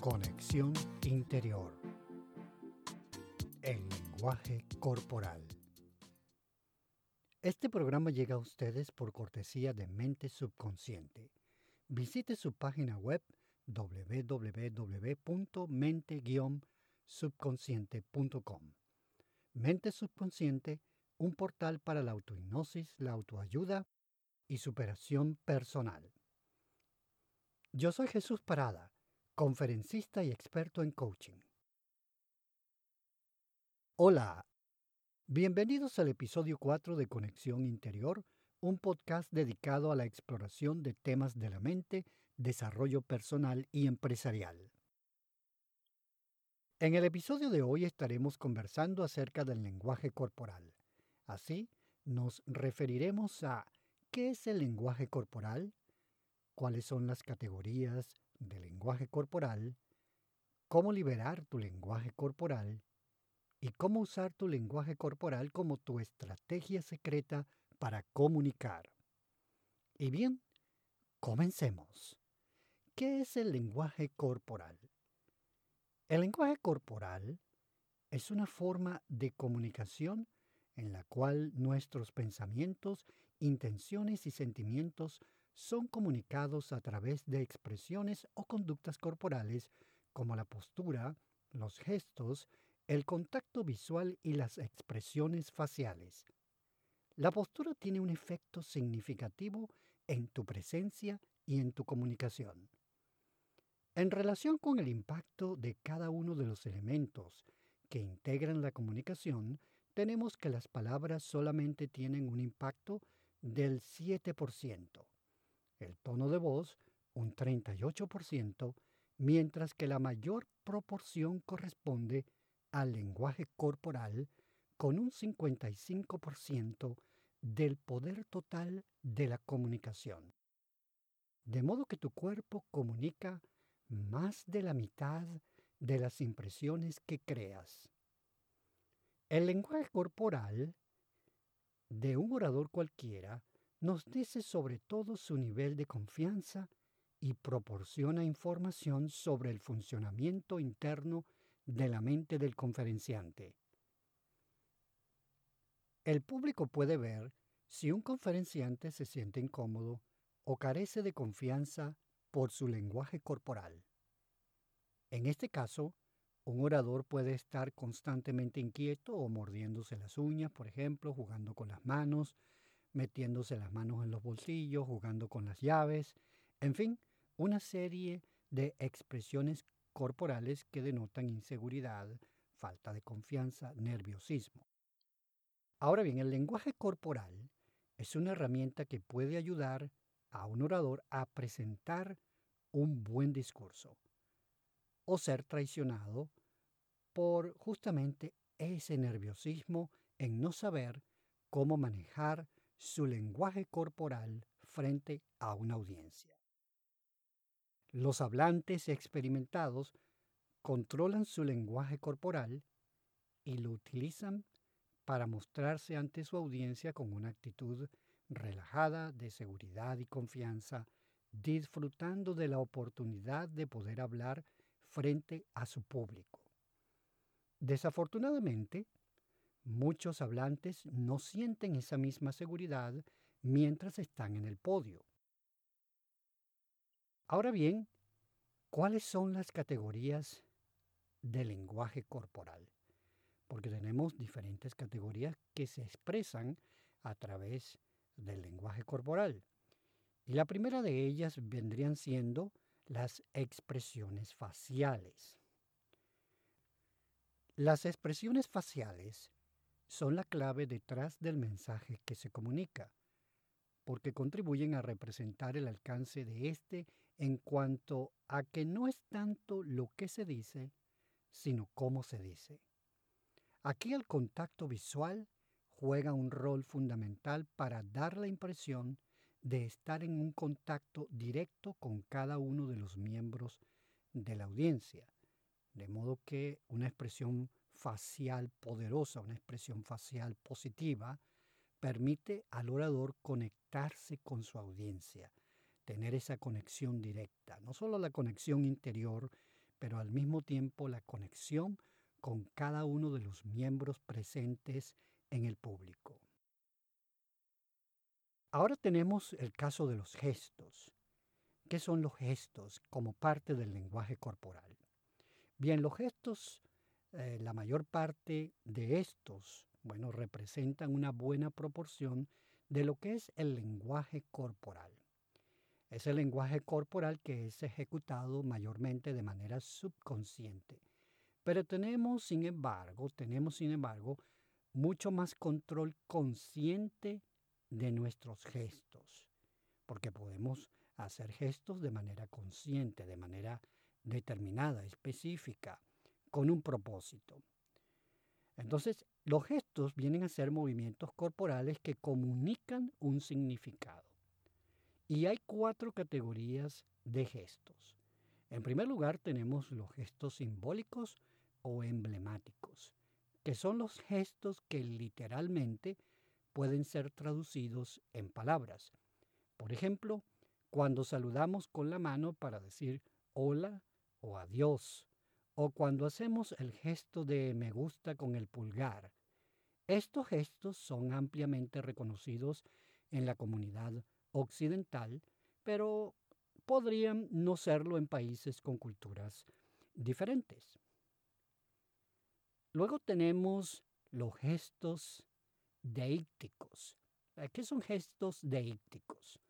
Conexión interior. El lenguaje corporal. Este programa llega a ustedes por cortesía de Mente Subconsciente. Visite su página web www.mente-subconsciente.com. Mente Subconsciente, un portal para la autohipnosis, la autoayuda y superación personal. Yo soy Jesús Parada conferencista y experto en coaching. Hola, bienvenidos al episodio 4 de Conexión Interior, un podcast dedicado a la exploración de temas de la mente, desarrollo personal y empresarial. En el episodio de hoy estaremos conversando acerca del lenguaje corporal. Así, nos referiremos a qué es el lenguaje corporal, cuáles son las categorías, de lenguaje corporal, cómo liberar tu lenguaje corporal y cómo usar tu lenguaje corporal como tu estrategia secreta para comunicar. Y bien, comencemos. ¿Qué es el lenguaje corporal? El lenguaje corporal es una forma de comunicación en la cual nuestros pensamientos, intenciones y sentimientos son comunicados a través de expresiones o conductas corporales como la postura, los gestos, el contacto visual y las expresiones faciales. La postura tiene un efecto significativo en tu presencia y en tu comunicación. En relación con el impacto de cada uno de los elementos que integran la comunicación, tenemos que las palabras solamente tienen un impacto del 7% el tono de voz un 38%, mientras que la mayor proporción corresponde al lenguaje corporal con un 55% del poder total de la comunicación. De modo que tu cuerpo comunica más de la mitad de las impresiones que creas. El lenguaje corporal de un orador cualquiera nos dice sobre todo su nivel de confianza y proporciona información sobre el funcionamiento interno de la mente del conferenciante. El público puede ver si un conferenciante se siente incómodo o carece de confianza por su lenguaje corporal. En este caso, un orador puede estar constantemente inquieto o mordiéndose las uñas, por ejemplo, jugando con las manos, metiéndose las manos en los bolsillos, jugando con las llaves, en fin, una serie de expresiones corporales que denotan inseguridad, falta de confianza, nerviosismo. Ahora bien, el lenguaje corporal es una herramienta que puede ayudar a un orador a presentar un buen discurso o ser traicionado por justamente ese nerviosismo en no saber cómo manejar su lenguaje corporal frente a una audiencia. Los hablantes experimentados controlan su lenguaje corporal y lo utilizan para mostrarse ante su audiencia con una actitud relajada de seguridad y confianza, disfrutando de la oportunidad de poder hablar frente a su público. Desafortunadamente, Muchos hablantes no sienten esa misma seguridad mientras están en el podio. Ahora bien, ¿cuáles son las categorías del lenguaje corporal? Porque tenemos diferentes categorías que se expresan a través del lenguaje corporal. Y la primera de ellas vendrían siendo las expresiones faciales. Las expresiones faciales son la clave detrás del mensaje que se comunica, porque contribuyen a representar el alcance de éste en cuanto a que no es tanto lo que se dice, sino cómo se dice. Aquí el contacto visual juega un rol fundamental para dar la impresión de estar en un contacto directo con cada uno de los miembros de la audiencia, de modo que una expresión facial poderosa, una expresión facial positiva, permite al orador conectarse con su audiencia, tener esa conexión directa, no solo la conexión interior pero al mismo tiempo la conexión con cada uno de los miembros presentes en el público. Ahora tenemos el caso de los gestos. ¿Qué son los gestos como parte del lenguaje corporal? Bien, los gestos, eh, la mayor parte de estos, bueno, representan una buena proporción de lo que es el lenguaje corporal. Es el lenguaje corporal que es ejecutado mayormente de manera subconsciente. Pero tenemos, sin embargo, tenemos, sin embargo, mucho más control consciente de nuestros gestos, porque podemos hacer gestos de manera consciente, de manera determinada, específica, con un propósito. Entonces, los gestos vienen a ser movimientos corporales que comunican un significado. Y hay cuatro categorías de gestos. En primer lugar tenemos los gestos simbólicos o emblemáticos, que son los gestos que literalmente pueden ser traducidos en palabras. Por ejemplo, cuando saludamos con la mano para decir hola o adiós, o cuando hacemos el gesto de me gusta con el pulgar. Estos gestos son ampliamente reconocidos en la comunidad occidental, pero podrían no serlo en países con culturas diferentes. Luego tenemos los gestos deícticos. ¿Qué son gestos deícticos?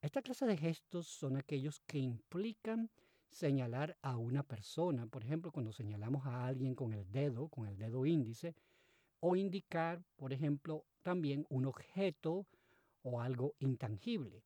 Esta clase de gestos son aquellos que implican señalar a una persona, por ejemplo, cuando señalamos a alguien con el dedo, con el dedo índice, o indicar, por ejemplo, también un objeto o algo intangible.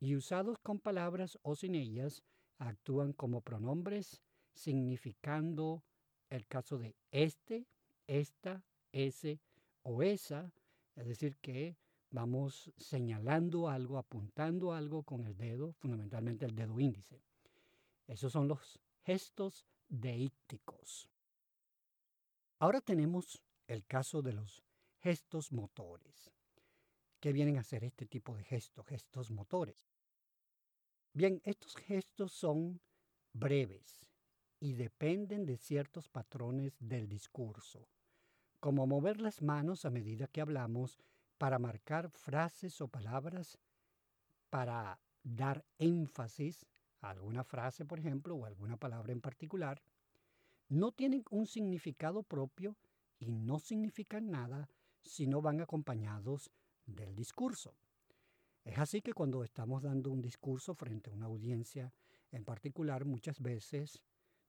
Y usados con palabras o sin ellas, actúan como pronombres significando el caso de este, esta, ese o esa, es decir, que vamos señalando algo, apuntando algo con el dedo, fundamentalmente el dedo índice. Esos son los gestos deícticos. Ahora tenemos el caso de los gestos motores. ¿Qué vienen a ser este tipo de gestos, gestos motores? Bien, estos gestos son breves y dependen de ciertos patrones del discurso, como mover las manos a medida que hablamos para marcar frases o palabras, para dar énfasis alguna frase, por ejemplo, o alguna palabra en particular, no tienen un significado propio y no significan nada si no van acompañados del discurso. Es así que cuando estamos dando un discurso frente a una audiencia en particular, muchas veces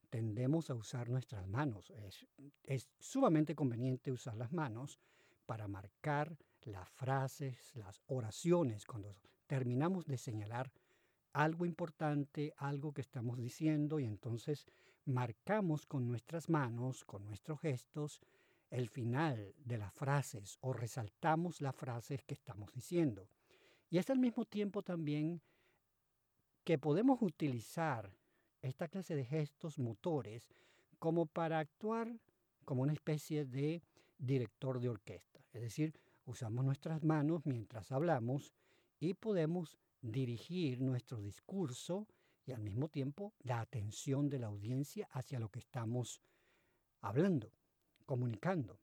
tendemos a usar nuestras manos. Es, es, sumamente conveniente usar las manos para marcar las frases, las oraciones, cuando terminamos de señalar algo importante, algo que estamos diciendo y entonces marcamos con nuestras manos, con nuestros gestos, el final de las frases o resaltamos las frases que estamos diciendo. Y es al mismo tiempo también que podemos utilizar esta clase de gestos motores como para actuar como una especie de director de orquesta. Es decir, usamos nuestras manos mientras hablamos y podemos dirigir nuestro discurso y al mismo tiempo la atención de la audiencia hacia lo que estamos hablando, comunicando.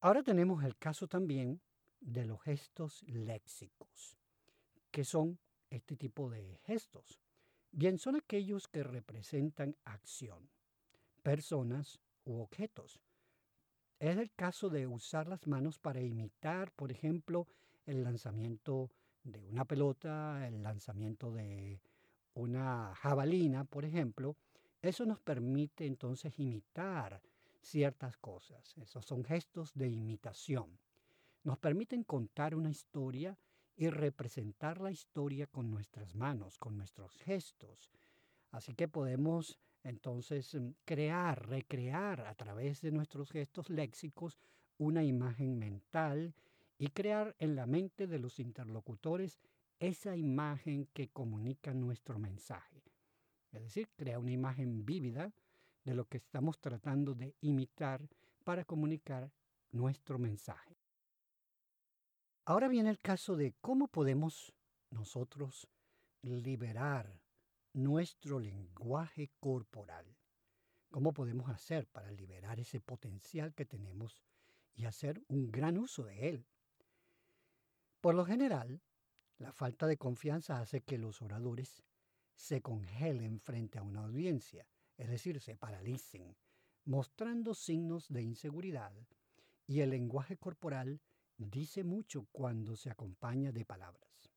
Ahora tenemos el caso también de los gestos léxicos, que son este tipo de gestos. Bien, son aquellos que representan acción, personas u objetos. Es el caso de usar las manos para imitar, por ejemplo, el lanzamiento de una pelota, el lanzamiento de una jabalina, por ejemplo, eso nos permite entonces imitar ciertas cosas. Esos son gestos de imitación. Nos permiten contar una historia y representar la historia con nuestras manos, con nuestros gestos. Así que podemos entonces mm, crear, recrear a través de nuestros gestos léxicos una imagen mental y crear en la mente de los interlocutores esa imagen que comunica nuestro mensaje. Es decir, crea una imagen vívida de lo que estamos tratando de imitar para comunicar nuestro mensaje. Ahora viene el caso de cómo podemos nosotros liberar nuestro lenguaje corporal. ¿Cómo podemos hacer para liberar ese potencial que tenemos y hacer un gran uso de él? Por lo general, la falta de confianza hace que los oradores se congelen frente a una audiencia, es decir, se paralicen, mostrando signos de inseguridad, y el lenguaje corporal dice mucho cuando se acompaña de palabras.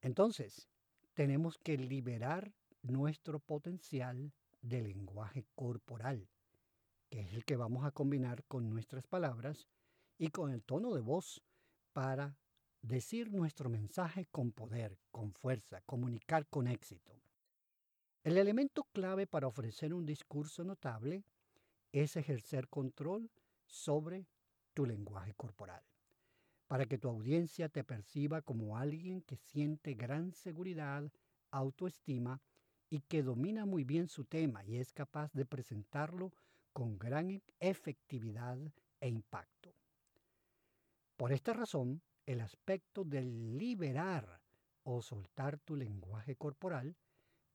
Entonces, tenemos que liberar nuestro potencial de lenguaje corporal, que es el que vamos a combinar con nuestras palabras y con el tono de voz para decir nuestro mensaje con poder, con fuerza, comunicar con éxito. El elemento clave para ofrecer un discurso notable es ejercer control sobre tu lenguaje corporal, para que tu audiencia te perciba como alguien que siente gran seguridad, autoestima y que domina muy bien su tema y es capaz de presentarlo con gran efectividad e impacto. Por esta razón, el aspecto de liberar o soltar tu lenguaje corporal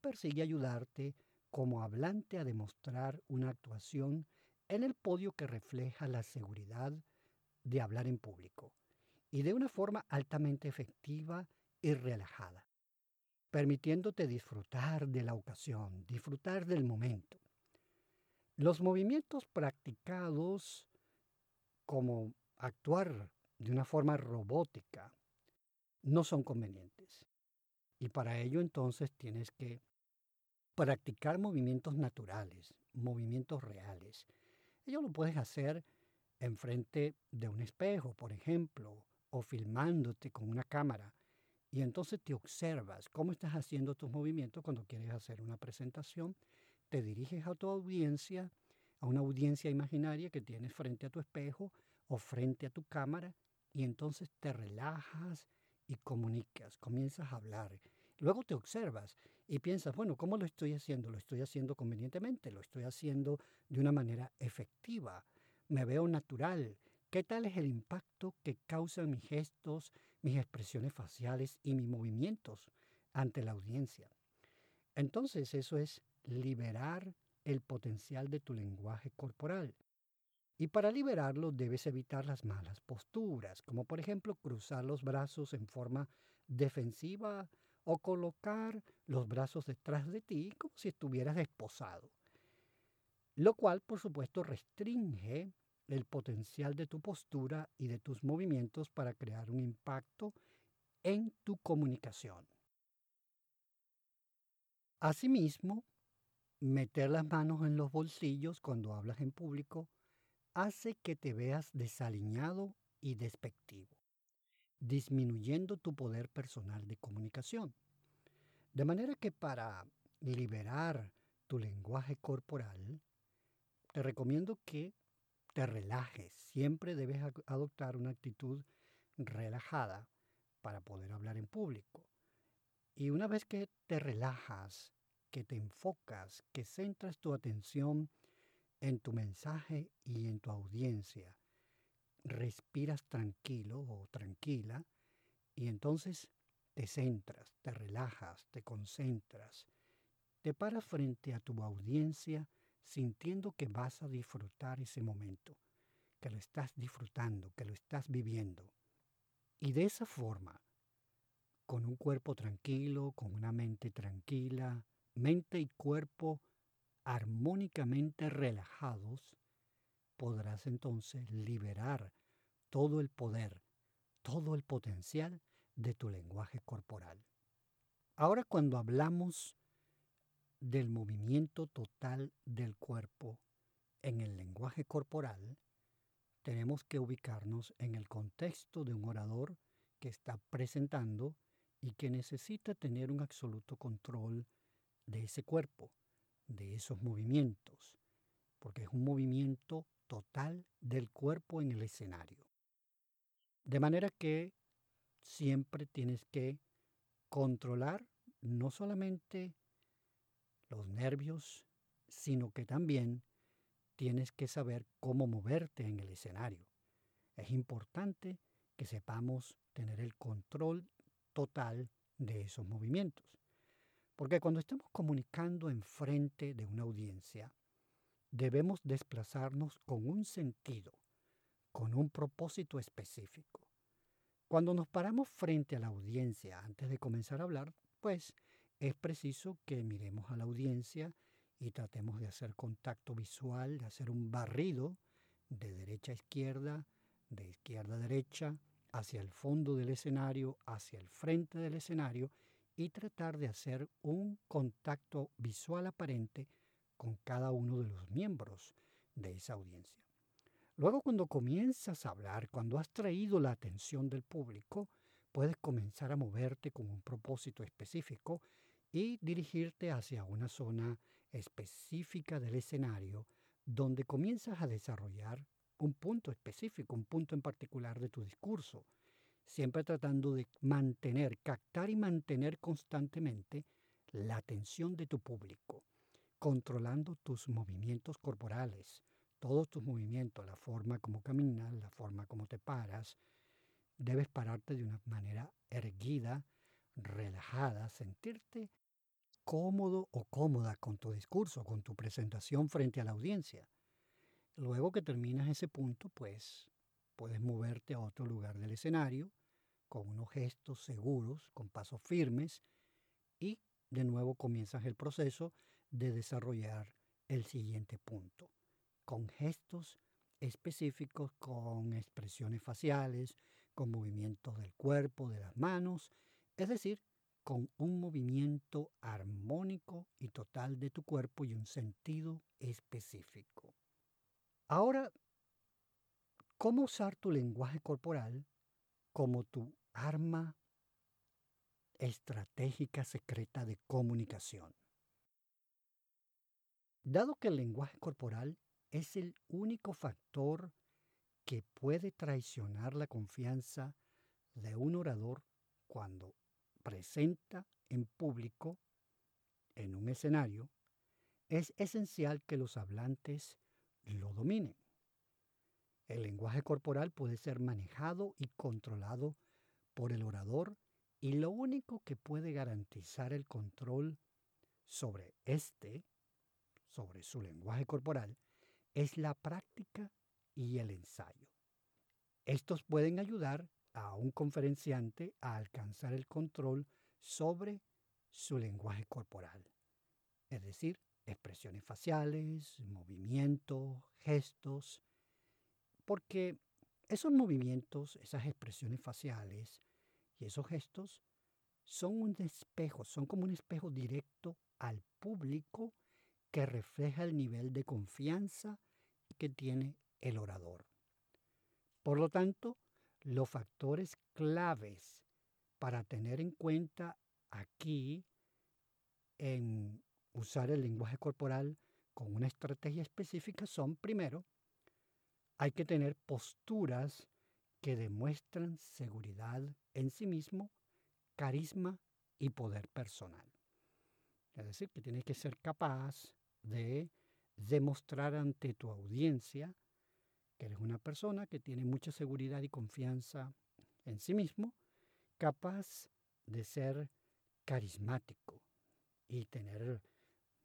persigue ayudarte como hablante a demostrar una actuación en el podio que refleja la seguridad de hablar en público y de una forma altamente efectiva y relajada, permitiéndote disfrutar de la ocasión, disfrutar del momento. Los movimientos practicados como actuar de una forma robótica no son convenientes. Y para ello entonces tienes que practicar movimientos naturales, movimientos reales. Ello lo puedes hacer enfrente de un espejo, por ejemplo, o filmándote con una cámara. Y entonces te observas cómo estás haciendo tus movimientos cuando quieres hacer una presentación. Te diriges a tu audiencia, a una audiencia imaginaria que tienes frente a tu espejo frente a tu cámara y entonces te relajas y comunicas, comienzas a hablar. Luego te observas y piensas, bueno, ¿cómo lo estoy haciendo? ¿Lo estoy haciendo convenientemente? ¿Lo estoy haciendo de una manera efectiva? ¿Me veo natural? ¿Qué tal es el impacto que causan mis gestos, mis expresiones faciales y mis movimientos ante la audiencia? Entonces eso es liberar el potencial de tu lenguaje corporal. Y para liberarlo debes evitar las malas posturas, como por ejemplo cruzar los brazos en forma defensiva o colocar los brazos detrás de ti como si estuvieras esposado. Lo cual, por supuesto, restringe el potencial de tu postura y de tus movimientos para crear un impacto en tu comunicación. Asimismo, meter las manos en los bolsillos cuando hablas en público hace que te veas desaliñado y despectivo, disminuyendo tu poder personal de comunicación. De manera que para liberar tu lenguaje corporal, te recomiendo que te relajes. Siempre debes adoptar una actitud relajada para poder hablar en público. Y una vez que te relajas, que te enfocas, que centras tu atención en tu mensaje y en tu audiencia. Respiras tranquilo o tranquila y entonces te centras, te relajas, te concentras, te paras frente a tu audiencia sintiendo que vas a disfrutar ese momento, que lo estás disfrutando, que lo estás viviendo. Y de esa forma, con un cuerpo tranquilo, con una mente tranquila, mente y cuerpo armónicamente relajados, podrás entonces liberar todo el poder, todo el potencial de tu lenguaje corporal. Ahora cuando hablamos del movimiento total del cuerpo en el lenguaje corporal, tenemos que ubicarnos en el contexto de un orador que está presentando y que necesita tener un absoluto control de ese cuerpo, de esos movimientos, porque es un movimiento total del cuerpo en el escenario. De manera que siempre tienes que controlar no solamente los nervios, sino que también tienes que saber cómo moverte en el escenario. Es importante que sepamos tener el control total de esos movimientos. Porque cuando estamos comunicando enfrente de una audiencia, debemos desplazarnos con un sentido, con un propósito específico. Cuando nos paramos frente a la audiencia antes de comenzar a hablar, pues es preciso que miremos a la audiencia y tratemos de hacer contacto visual, de hacer un barrido de derecha a izquierda, de izquierda a derecha, hacia el fondo del escenario, hacia el frente del escenario y tratar de hacer un contacto visual aparente con cada uno de los miembros de esa audiencia. Luego cuando comienzas a hablar, cuando has traído la atención del público, puedes comenzar a moverte con un propósito específico y dirigirte hacia una zona específica del escenario donde comienzas a desarrollar un punto específico, un punto en particular de tu discurso, siempre tratando de mantener, captar y mantener constantemente la atención de tu público, controlando tus movimientos corporales, todos tus movimientos, la forma como caminas, la forma como te paras. Debes pararte de una manera erguida, relajada, sentirte cómodo o cómoda con tu discurso, con tu presentación frente a la audiencia. Luego que terminas ese punto, pues puedes moverte a otro lugar del escenario con unos gestos seguros, con pasos firmes y de nuevo comienzas el proceso de desarrollar el siguiente punto, con gestos específicos, con expresiones faciales, con movimientos del cuerpo, de las manos, es decir, con un movimiento armónico y total de tu cuerpo y un sentido específico. Ahora, ¿cómo usar tu lenguaje corporal como tu arma estratégica secreta de comunicación? Dado que el lenguaje corporal es el único factor que puede traicionar la confianza de un orador cuando presenta en público, en un escenario, es esencial que los hablantes lo dominen. El lenguaje corporal puede ser manejado y controlado por el orador y lo único que puede garantizar el control sobre este, sobre su lenguaje corporal, es la práctica y el ensayo. Estos pueden ayudar a un conferenciante a alcanzar el control sobre su lenguaje corporal, es decir, expresiones faciales, movimientos, gestos, porque esos movimientos, esas expresiones faciales y esos gestos son un espejo, son como un espejo directo al público que refleja el nivel de confianza que tiene el orador. Por lo tanto, los factores claves para tener en cuenta aquí en usar el lenguaje corporal con una estrategia específica son, primero, hay que tener posturas que demuestran seguridad en sí mismo, carisma y poder personal. Es decir, que tienes que ser capaz de demostrar ante tu audiencia que eres una persona que tiene mucha seguridad y confianza en sí mismo, capaz de ser carismático y tener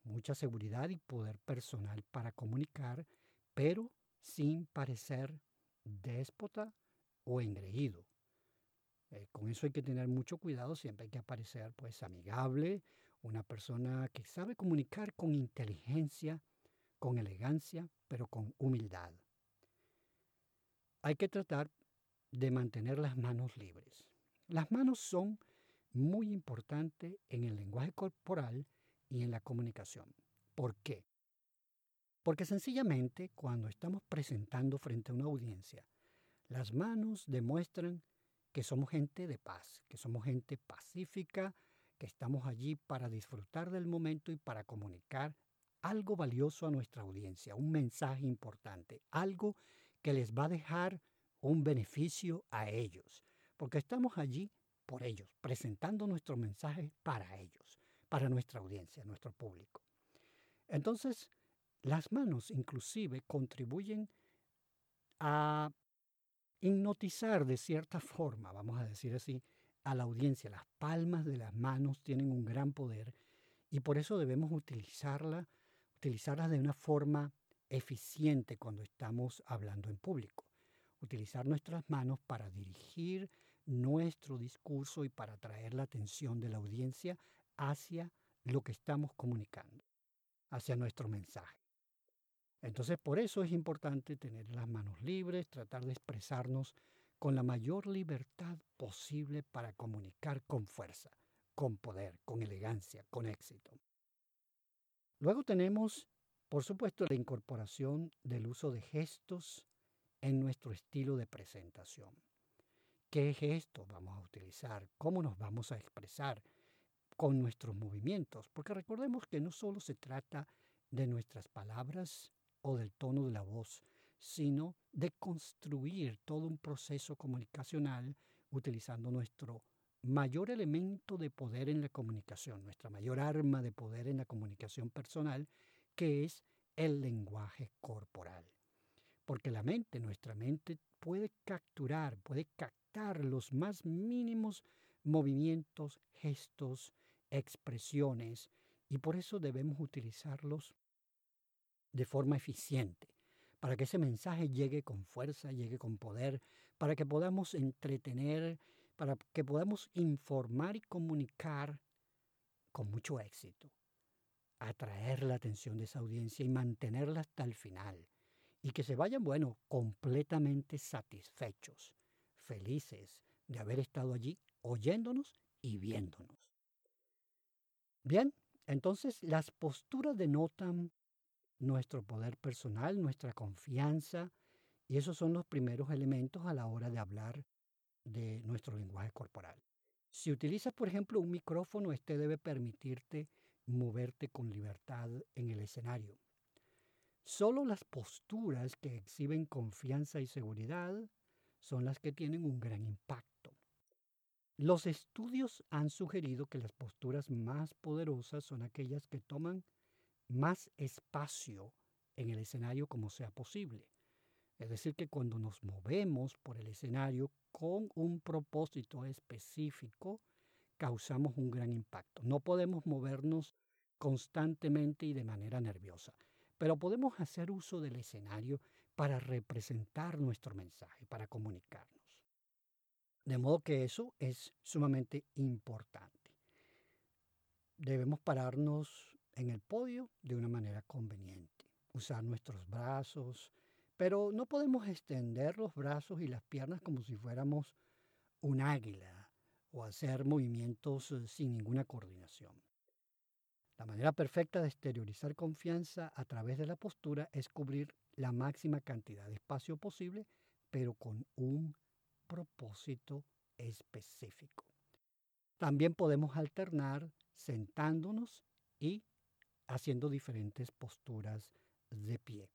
mucha seguridad y poder personal para comunicar, pero sin parecer déspota o engreído. Eh, con eso hay que tener mucho cuidado, siempre hay que aparecer pues amigable, una persona que sabe comunicar con inteligencia, con elegancia, pero con humildad. Hay que tratar de mantener las manos libres. Las manos son muy importantes en el lenguaje corporal y en la comunicación. ¿Por qué? Porque sencillamente cuando estamos presentando frente a una audiencia, las manos demuestran que somos gente de paz, que somos gente pacífica, que estamos allí para disfrutar del momento y para comunicar algo valioso a nuestra audiencia, un mensaje importante, algo que les va a dejar un beneficio a ellos, porque estamos allí por ellos, presentando nuestro mensaje para ellos, para nuestra audiencia, nuestro público. Entonces, las manos inclusive contribuyen a hipnotizar de cierta forma, vamos a decir así, a la audiencia. Las palmas de las manos tienen un gran poder Y por eso debemos utilizarla, utilizarla de una forma eficiente cuando estamos hablando en público. Utilizar nuestras manos para dirigir nuestro discurso y para atraer la atención de la audiencia hacia lo que estamos comunicando, hacia nuestro mensaje. Entonces, por eso es importante tener las manos libres, tratar de expresarnos con la mayor libertad posible para comunicar con fuerza, con poder, con elegancia, con éxito. Luego tenemos, por supuesto, la incorporación del uso de gestos en nuestro estilo de presentación. ¿Qué gestos vamos a utilizar? ¿Cómo nos vamos a expresar con nuestros movimientos? Porque recordemos que no solo se trata de nuestras palabras o del tono de la voz, sino de construir todo un proceso comunicacional utilizando nuestro mayor elemento de poder en la comunicación, nuestra mayor arma de poder en la comunicación personal, que es el lenguaje corporal. Porque la mente, nuestra mente, puede capturar, puede captar los más mínimos movimientos, gestos, expresiones, y por eso debemos utilizarlos de forma eficiente, para que ese mensaje llegue con fuerza, llegue con poder, para que podamos entretener, para que podamos informar y comunicar con mucho éxito, atraer la atención de esa audiencia y mantenerla hasta el final, y que se vayan, bueno, completamente satisfechos, felices de haber estado allí oyéndonos y viéndonos. Bien, entonces las posturas denotan nuestro poder personal, nuestra confianza, y esos son los primeros elementos a la hora de hablar de nuestro lenguaje corporal. Si utilizas, por ejemplo, un micrófono, este debe permitirte moverte con libertad en el escenario. Solo las posturas que exhiben confianza y seguridad son las que tienen un gran impacto. Los estudios han sugerido que las posturas más poderosas son aquellas que toman más espacio en el escenario como sea posible. Es decir, que cuando nos movemos por el escenario con un propósito específico, causamos un gran impacto. No podemos movernos constantemente y de manera nerviosa, pero podemos hacer uso del escenario para representar nuestro mensaje, para comunicarnos. De modo que eso es sumamente importante. Debemos pararnos en el podio de una manera conveniente. Usar nuestros brazos, pero no podemos extender los brazos y las piernas como si fuéramos un águila o hacer movimientos eh, sin ninguna coordinación. La manera perfecta de exteriorizar confianza a través de la postura es cubrir la máxima cantidad de espacio posible, pero con un propósito específico. También podemos alternar sentándonos y haciendo diferentes posturas de pie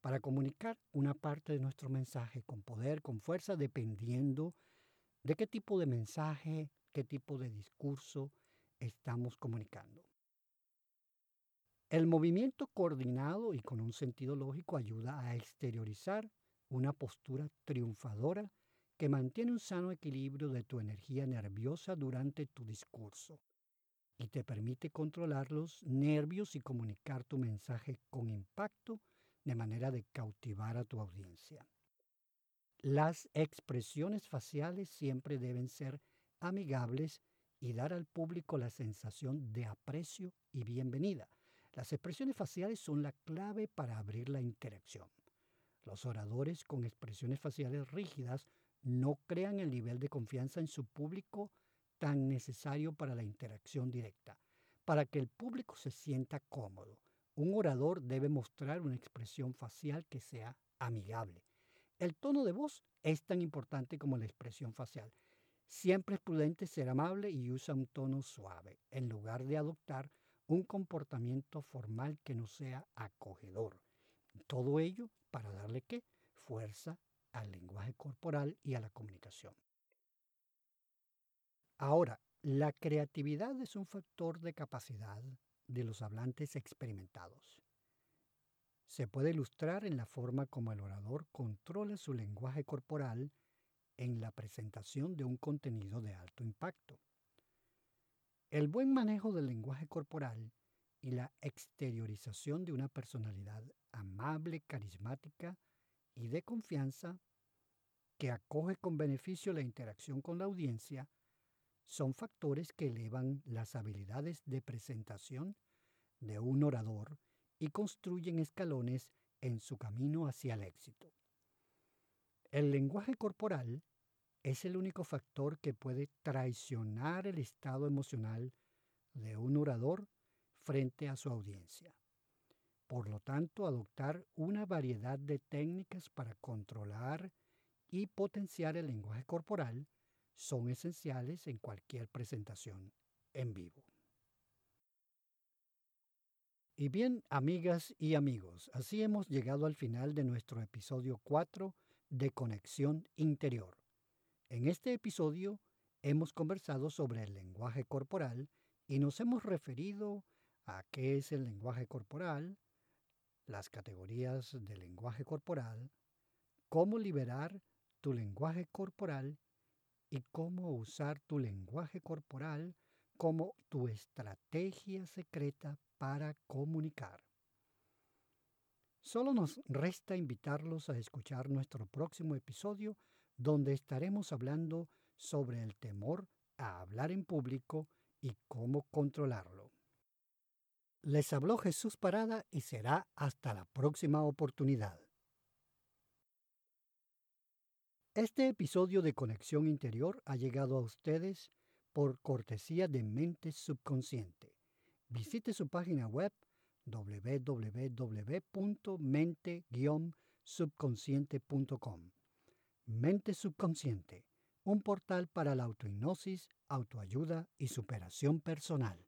para comunicar una parte de nuestro mensaje con poder, con fuerza, dependiendo de qué tipo de mensaje, qué tipo de discurso estamos comunicando. El movimiento coordinado y con un sentido lógico ayuda a exteriorizar una postura triunfadora que mantiene un sano equilibrio de tu energía nerviosa durante tu discurso y te permite controlar los nervios y comunicar tu mensaje con impacto de manera de cautivar a tu audiencia. Las expresiones faciales siempre deben ser amigables y dar al público la sensación de aprecio y bienvenida. Las expresiones faciales son la clave para abrir la interacción. Los oradores con expresiones faciales rígidas no crean el nivel de confianza en su público tan necesario para la interacción directa. Para que el público se sienta cómodo, un orador debe mostrar una expresión facial que sea amigable. El tono de voz es tan importante como la expresión facial. Siempre es prudente ser amable y usa un tono suave, en lugar de adoptar un comportamiento formal que no sea acogedor. Todo ello para darle qué? Fuerza al lenguaje corporal y a la comunicación. Ahora, la creatividad es un factor de capacidad de los hablantes experimentados. Se puede ilustrar en la forma como el orador controla su lenguaje corporal en la presentación de un contenido de alto impacto. El buen manejo del lenguaje corporal y la exteriorización de una personalidad amable, carismática y de confianza que acoge con beneficio la interacción con la audiencia son factores que elevan las habilidades de presentación de un orador y construyen escalones en su camino hacia el éxito. El lenguaje corporal es el único factor que puede traicionar el estado emocional de un orador frente a su audiencia. Por lo tanto, adoptar una variedad de técnicas para controlar y potenciar el lenguaje corporal son esenciales en cualquier presentación en vivo. Y bien, amigas y amigos, así hemos llegado al final de nuestro episodio 4 de Conexión Interior. En este episodio hemos conversado sobre el lenguaje corporal y nos hemos referido a qué es el lenguaje corporal, las categorías del lenguaje corporal, cómo liberar tu lenguaje corporal y cómo usar tu lenguaje corporal como tu estrategia secreta para comunicar. Solo nos resta invitarlos a escuchar nuestro próximo episodio donde estaremos hablando sobre el temor a hablar en público y cómo controlarlo. Les habló Jesús Parada y será hasta la próxima oportunidad. Este episodio de Conexión Interior ha llegado a ustedes por cortesía de Mente Subconsciente. Visite su página web www.mente-subconsciente.com. Mente Subconsciente, un portal para la autohipnosis, autoayuda y superación personal.